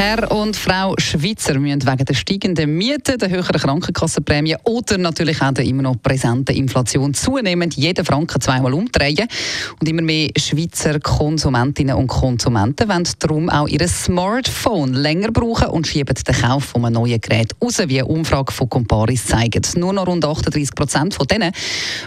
Herr und Frau Schweizer müssen wegen der steigenden Mieten, der höheren Krankenkassenprämie oder natürlich auch der immer noch präsenten Inflation zunehmend jeden Franken zweimal umdrehen. Und immer mehr Schweizer Konsumentinnen und Konsumenten wollen darum auch ihr Smartphone länger brauchen und schieben den Kauf von einem neuen Gerät raus, wie eine Umfrage von Comparis zeigt. Nur noch rund 38 Prozent von denen,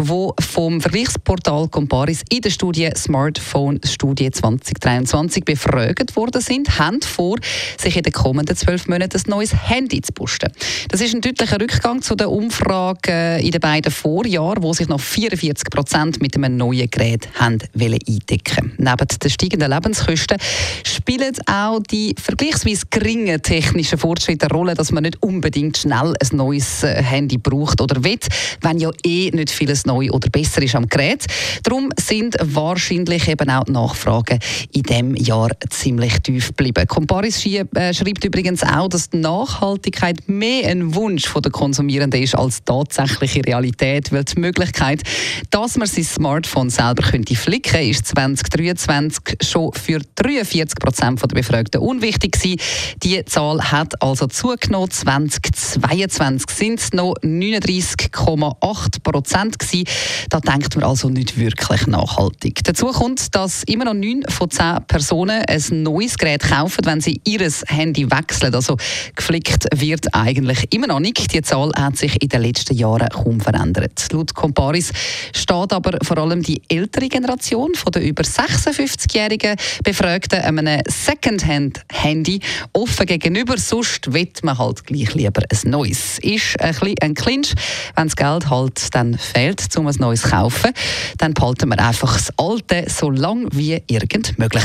die vom Vergleichsportal Comparis in der Studie Smartphone Studie 2023 befragt worden sind, haben vor, sich in den kommenden zwölf Monaten ein neues Handy zu posten. Das ist ein deutlicher Rückgang zu der Umfrage in den beiden Vorjahren, wo sich noch 44 Prozent mit einem neuen Gerät haben eindecken Neben den steigenden Lebenskosten spielen auch die vergleichsweise geringen technischen Fortschritte eine Rolle, dass man nicht unbedingt schnell ein neues äh, Handy braucht oder will, wenn ja eh nicht vieles neu oder besser ist am Gerät. Darum sind wahrscheinlich eben auch die Nachfragen in diesem Jahr ziemlich tief geblieben. Comparis äh, schreibt übrigens auch, dass die Nachhaltigkeit mehr ein Wunsch der Konsumierenden ist als tatsächliche Realität, weil die Möglichkeit, dass man sein Smartphone selber könnte flicken, ist 2023 schon für 43 Prozent der Befragten unwichtig gewesen. Die Zahl hat also zugenommen. 2022 sind es noch 39,8 Prozent gewesen. Da denkt man also nicht wirklich nachhaltig. Dazu kommt, dass immer noch 9 von 10 Personen ein neues Gerät kaufen, wenn sie ihre Handy wechseln. Also geflickt wird eigentlich immer noch nicht. Die Zahl hat sich in den letzten Jahren kaum verändert. Laut Comparis steht aber vor allem die ältere Generation von den über 56-jährigen Befragten einem Secondhand-Handy offen gegenüber. Sonst wird man halt gleich lieber ein neues. Ist ein ein Clinch. Wenn das Geld halt dann fehlt, um ein neues zu kaufen, dann behalten wir einfach das alte so lange wie irgend möglich.